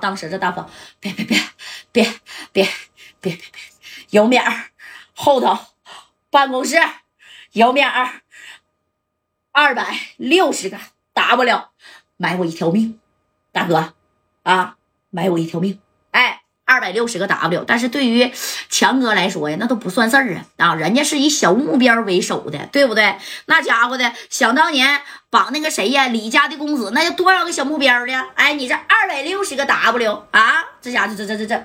当时这大风，别别别别别别别别，有面儿后头办公室有面儿，二百六十个 W，买我一条命，大哥啊，买我一条命，二百六十个 W，但是对于强哥来说呀，那都不算事儿啊啊！人家是以小目标为首的，对不对？那家伙的，想当年绑那个谁呀，李家的公子，那有多少个小目标呢？哎，你这二百六十个 W 啊，这家伙这这这这，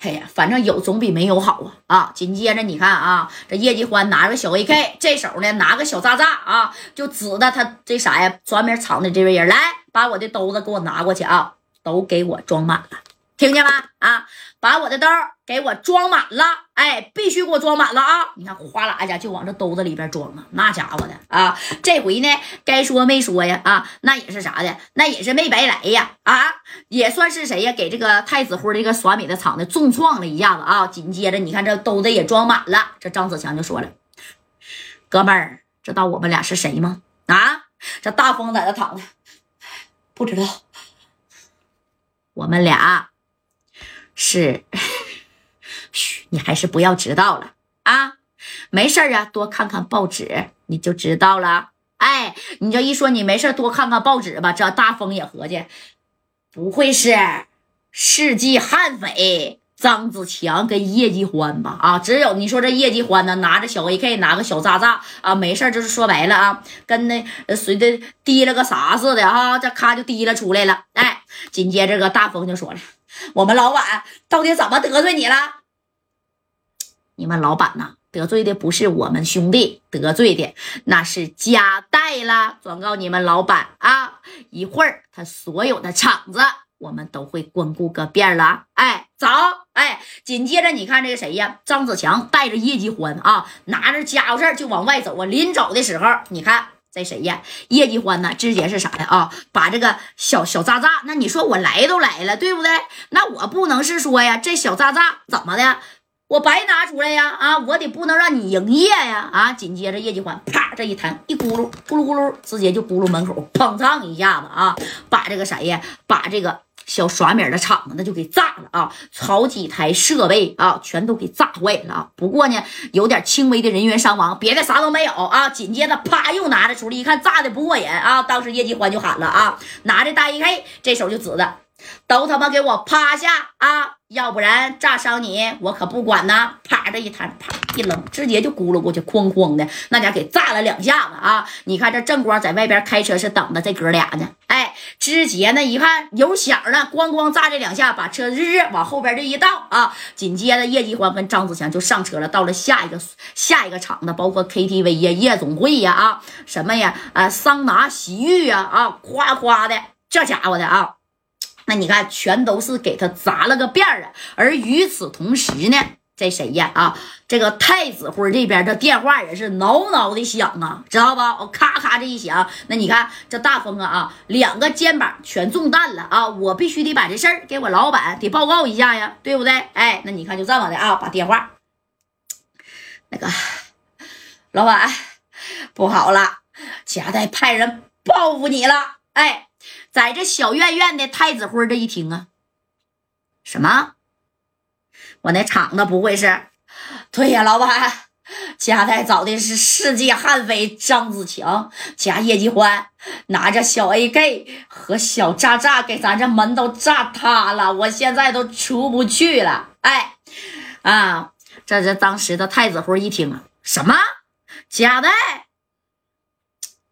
哎呀，反正有总比没有好啊啊！紧接着你看啊，这叶继欢拿个小 AK，这手呢拿个小炸炸啊，就指着他这啥呀，专门藏的这位人来，把我的兜子给我拿过去啊，都给我装满了。听见吗？啊，把我的兜给我装满了，哎，必须给我装满了啊！你看，哗啦一下就往这兜子里边装啊，那家伙的啊，这回呢，该说没说呀？啊，那也是啥的，那也是没白来呀！啊，也算是谁呀？给这个太子辉这个耍米的厂子重创了一下子啊！紧接着，你看这兜子也装满了，这张子强就说了：“哥们儿，知道我们俩是谁吗？”啊，这大风在这躺着，不知道，我们俩。是，嘘，你还是不要知道了啊！没事啊，多看看报纸，你就知道了。哎，你这一说你没事多看看报纸吧，这大风也合计，不会是世纪悍匪张子强跟叶继欢吧？啊，只有你说这叶继欢呢，拿着小 AK，拿个小炸炸啊，没事就是说白了啊，跟那随着滴了个啥似的哈，这咔就滴了出来了。哎，紧接着个大风就说了。我们老板到底怎么得罪你了？你们老板呐，得罪的不是我们兄弟，得罪的那是加代了。转告你们老板啊，一会儿他所有的厂子我们都会光顾个遍了。哎，走！哎，紧接着你看这个谁呀？张子强带着叶继欢啊，拿着家伙事就往外走啊。临走的时候，你看。这谁呀？叶继欢呢？直接是啥呀？啊，把这个小小渣渣，那你说我来都来了，对不对？那我不能是说呀，这小渣渣怎么的？我白拿出来呀？啊，我得不能让你营业呀？啊！紧接着叶继欢啪这一弹，一咕噜咕噜咕噜，直接就咕噜门口砰嚓一下子啊，把这个谁呀？把这个。小耍米的厂子那就给炸了啊！好几台设备啊，全都给炸坏了啊！不过呢，有点轻微的人员伤亡，别的啥都没有啊！紧接着啪又拿着出来，一看炸的不过瘾啊！当时叶继欢就喊了啊，拿着大 AK，这手就指着，都他妈给我趴下啊！要不然炸伤你，我可不管呐！啪这一弹，啪一扔，直接就咕噜过去，哐哐的那家给炸了两下子啊！你看这正光在外边开车是等着这哥俩呢，哎，直接呢一看有响了，咣咣炸这两下，把车日日往后边这一倒啊！紧接着叶继欢跟张子强就上车了，到了下一个下一个场子，包括 KTV 呀、夜总会呀啊什么呀啊桑拿洗浴呀啊夸夸的，这家伙的啊！那你看，全都是给他砸了个遍儿啊！而与此同时呢，这谁呀？啊，这个太子辉这边的电话也是挠挠的响啊，知道吧？我咔咔这一响，那你看这大风啊啊，两个肩膀全中弹了啊！我必须得把这事儿给我老板得报告一下呀，对不对？哎，那你看就这么的啊，把电话，那个老板不好了，贾代派人报复你了，哎。在这小院院的太子辉这一听啊，什么？我那厂子不会是？对呀，老板，贾代找的是世界悍匪张子强加叶继欢，拿着小 AK 和小炸炸给咱这门都炸塌了，我现在都出不去了。哎，啊，这这当时的太子辉一听啊，什么？贾代，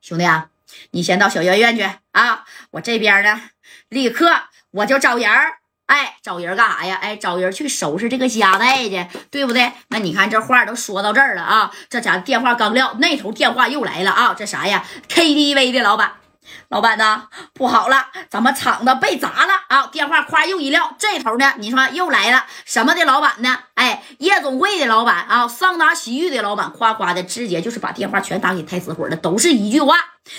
兄弟啊！你先到小医院去啊！我这边呢，立刻我就找人儿。哎，找人干啥呀？哎，找人去收拾这个家带去，对不对？那你看这话都说到这儿了啊！这家电话刚撂，那头电话又来了啊！这啥呀？KTV 的老板。老板呢？不好了，咱们厂子被砸了啊！电话夸又一撂，这头呢，你说又来了什么的老板呢？哎，夜总会的老板啊，桑拿洗浴的老板，夸夸的直接就是把电话全打给太子辉了，都是一句话：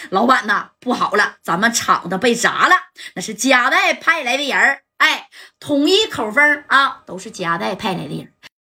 老板呐，不好了，咱们厂子被砸了，那是加代派来的人哎，统一口风啊，都是加代派来的人